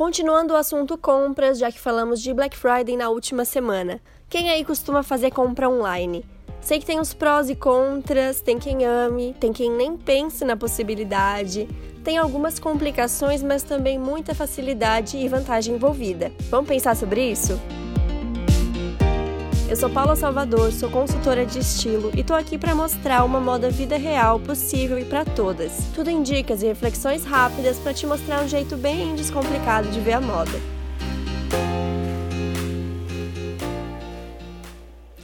Continuando o assunto compras, já que falamos de Black Friday na última semana. Quem aí costuma fazer compra online? Sei que tem os prós e contras, tem quem ame, tem quem nem pense na possibilidade, tem algumas complicações, mas também muita facilidade e vantagem envolvida. Vamos pensar sobre isso? Eu sou Paula Salvador, sou consultora de estilo e tô aqui para mostrar uma moda vida real possível e para todas. Tudo em dicas e reflexões rápidas para te mostrar um jeito bem descomplicado de ver a moda.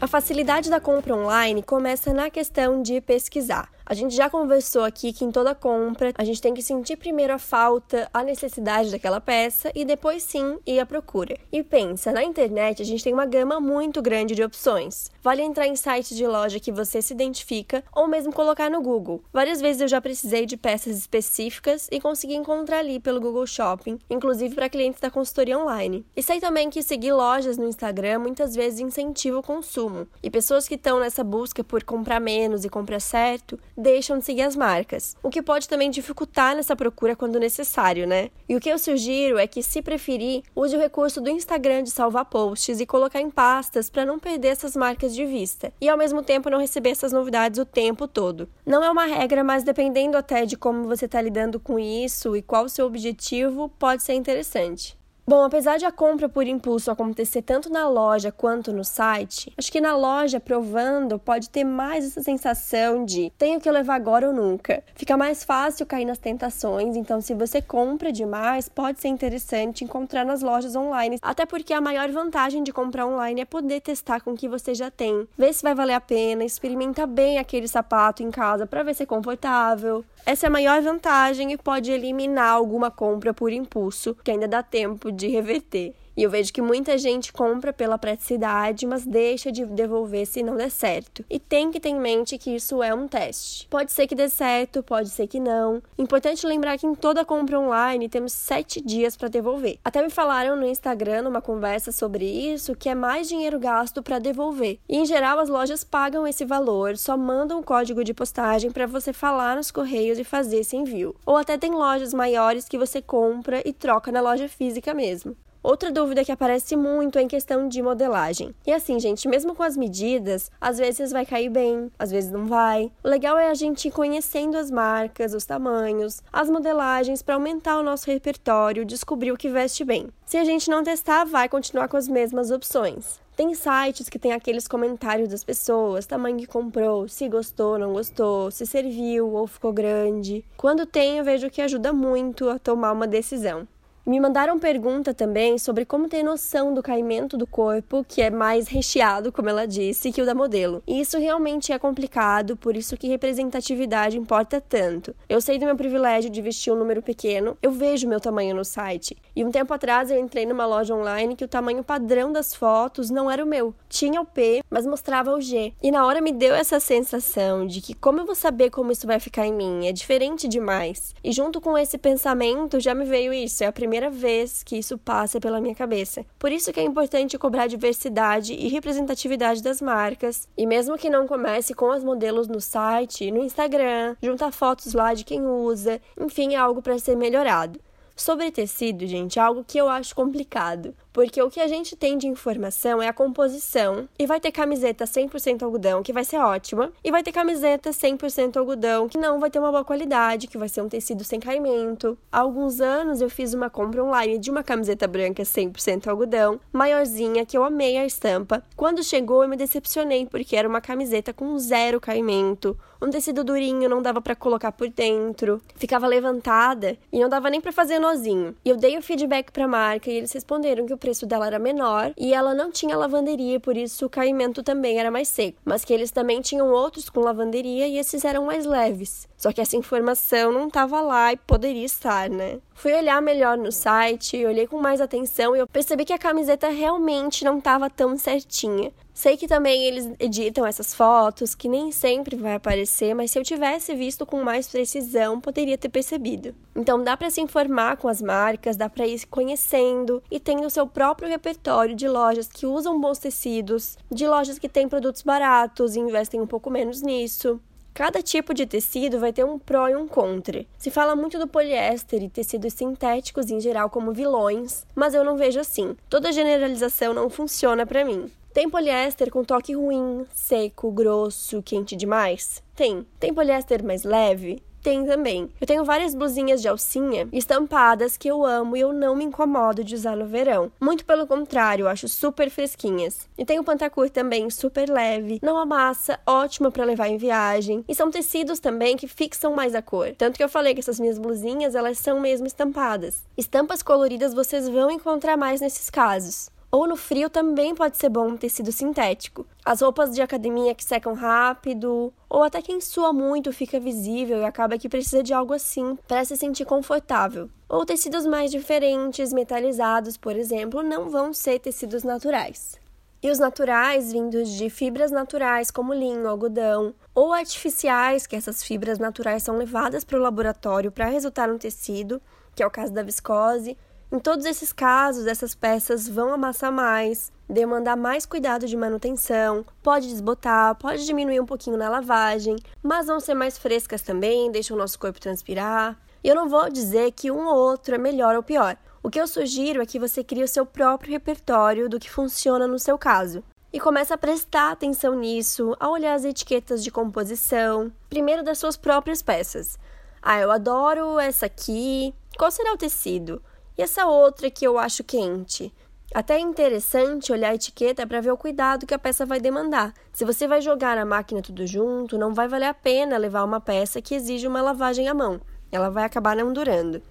A facilidade da compra online começa na questão de pesquisar. A gente já conversou aqui que em toda compra a gente tem que sentir primeiro a falta, a necessidade daquela peça e depois sim ir à procura. E pensa, na internet a gente tem uma gama muito grande de opções. Vale entrar em sites de loja que você se identifica ou mesmo colocar no Google. Várias vezes eu já precisei de peças específicas e consegui encontrar ali pelo Google Shopping, inclusive para clientes da consultoria online. E sei também que seguir lojas no Instagram muitas vezes incentiva o consumo. E pessoas que estão nessa busca por comprar menos e comprar certo deixam de seguir as marcas, o que pode também dificultar nessa procura quando necessário, né? E o que eu sugiro é que, se preferir, use o recurso do Instagram de salvar posts e colocar em pastas para não perder essas marcas de vista e ao mesmo tempo não receber essas novidades o tempo todo. Não é uma regra, mas dependendo até de como você está lidando com isso e qual o seu objetivo, pode ser interessante. Bom, apesar de a compra por impulso acontecer tanto na loja quanto no site, acho que na loja, provando, pode ter mais essa sensação de tenho que levar agora ou nunca. Fica mais fácil cair nas tentações, então se você compra demais, pode ser interessante encontrar nas lojas online. Até porque a maior vantagem de comprar online é poder testar com o que você já tem, ver se vai valer a pena, experimenta bem aquele sapato em casa para ver se é confortável. Essa é a maior vantagem e pode eliminar alguma compra por impulso, que ainda dá tempo de reverter. E eu vejo que muita gente compra pela praticidade, mas deixa de devolver se não der certo. E tem que ter em mente que isso é um teste. Pode ser que dê certo, pode ser que não. Importante lembrar que em toda compra online temos sete dias para devolver. Até me falaram no Instagram, numa conversa sobre isso, que é mais dinheiro gasto para devolver. E em geral as lojas pagam esse valor, só mandam o código de postagem para você falar nos correios e fazer esse envio. Ou até tem lojas maiores que você compra e troca na loja física mesmo. Outra dúvida que aparece muito é em questão de modelagem. E assim, gente, mesmo com as medidas, às vezes vai cair bem, às vezes não vai. O legal é a gente ir conhecendo as marcas, os tamanhos, as modelagens para aumentar o nosso repertório, descobrir o que veste bem. Se a gente não testar, vai continuar com as mesmas opções. Tem sites que tem aqueles comentários das pessoas, tamanho que comprou, se gostou, não gostou, se serviu ou ficou grande. Quando tem, eu vejo que ajuda muito a tomar uma decisão. Me mandaram pergunta também sobre como ter noção do caimento do corpo, que é mais recheado, como ela disse, que o da modelo. E isso realmente é complicado, por isso que representatividade importa tanto. Eu sei do meu privilégio de vestir um número pequeno, eu vejo meu tamanho no site. E um tempo atrás eu entrei numa loja online que o tamanho padrão das fotos não era o meu. Tinha o P, mas mostrava o G. E na hora me deu essa sensação de que como eu vou saber como isso vai ficar em mim? É diferente demais. E junto com esse pensamento já me veio isso, é a primeira primeira vez que isso passa pela minha cabeça. Por isso que é importante cobrar diversidade e representatividade das marcas. E mesmo que não comece com as modelos no site, no Instagram, juntar fotos lá de quem usa, enfim, é algo para ser melhorado. Sobre tecido, gente, é algo que eu acho complicado, porque o que a gente tem de informação é a composição, e vai ter camiseta 100% algodão, que vai ser ótima, e vai ter camiseta 100% algodão, que não vai ter uma boa qualidade, que vai ser um tecido sem caimento. Há alguns anos eu fiz uma compra online de uma camiseta branca 100% algodão, maiorzinha, que eu amei a estampa. Quando chegou, eu me decepcionei, porque era uma camiseta com zero caimento, um tecido durinho, não dava para colocar por dentro, ficava levantada e não dava nem para fazer nozinho. E eu dei o feedback para a marca e eles responderam que o preço dela era menor e ela não tinha lavanderia, por isso o caimento também era mais seco, mas que eles também tinham outros com lavanderia e esses eram mais leves. Só que essa informação não estava lá e poderia estar, né? Fui olhar melhor no site, olhei com mais atenção e eu percebi que a camiseta realmente não estava tão certinha. Sei que também eles editam essas fotos, que nem sempre vai aparecer, mas se eu tivesse visto com mais precisão, poderia ter percebido. Então dá para se informar com as marcas, dá para ir conhecendo e tendo o seu próprio repertório de lojas que usam bons tecidos, de lojas que têm produtos baratos e investem um pouco menos nisso. Cada tipo de tecido vai ter um pró e um contra. Se fala muito do poliéster e tecidos sintéticos em geral como vilões, mas eu não vejo assim. Toda generalização não funciona para mim. Tem poliéster com toque ruim, seco, grosso, quente demais? Tem. Tem poliéster mais leve? Tem também. Eu tenho várias blusinhas de alcinha estampadas que eu amo e eu não me incomodo de usar no verão. Muito pelo contrário, eu acho super fresquinhas. E tenho pantacur também, super leve, não amassa, ótima para levar em viagem. E são tecidos também que fixam mais a cor. Tanto que eu falei que essas minhas blusinhas, elas são mesmo estampadas. Estampas coloridas vocês vão encontrar mais nesses casos. Ou no frio também pode ser bom um tecido sintético. As roupas de academia que secam rápido, ou até quem sua muito fica visível e acaba que precisa de algo assim para se sentir confortável. Ou tecidos mais diferentes, metalizados, por exemplo, não vão ser tecidos naturais. E os naturais, vindos de fibras naturais como linho, algodão, ou artificiais, que essas fibras naturais são levadas para o laboratório para resultar no tecido, que é o caso da viscose, em todos esses casos, essas peças vão amassar mais, demandar mais cuidado de manutenção, pode desbotar, pode diminuir um pouquinho na lavagem, mas vão ser mais frescas também, deixam o nosso corpo transpirar. E eu não vou dizer que um ou outro é melhor ou pior. O que eu sugiro é que você crie o seu próprio repertório do que funciona no seu caso. E comece a prestar atenção nisso, a olhar as etiquetas de composição, primeiro das suas próprias peças. Ah, eu adoro essa aqui. Qual será o tecido? E essa outra que eu acho quente? Até é interessante olhar a etiqueta para ver o cuidado que a peça vai demandar. Se você vai jogar na máquina tudo junto, não vai valer a pena levar uma peça que exige uma lavagem à mão. Ela vai acabar não durando.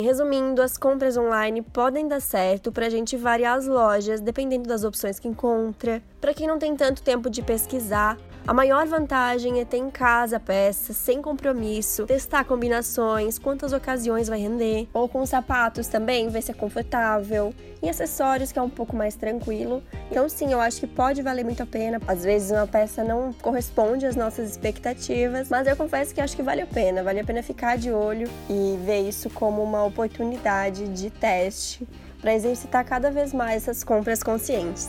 Resumindo, as compras online podem dar certo para a gente variar as lojas, dependendo das opções que encontra. Para quem não tem tanto tempo de pesquisar, a maior vantagem é ter em casa a peça, sem compromisso, testar combinações, quantas ocasiões vai render, ou com sapatos também, ver se é confortável, e acessórios que é um pouco mais tranquilo. Então, sim, eu acho que pode valer muito a pena. Às vezes uma peça não corresponde às nossas expectativas, mas eu confesso que acho que vale a pena, vale a pena ficar de olho e ver isso como uma oportunidade de teste para exercitar cada vez mais essas compras conscientes.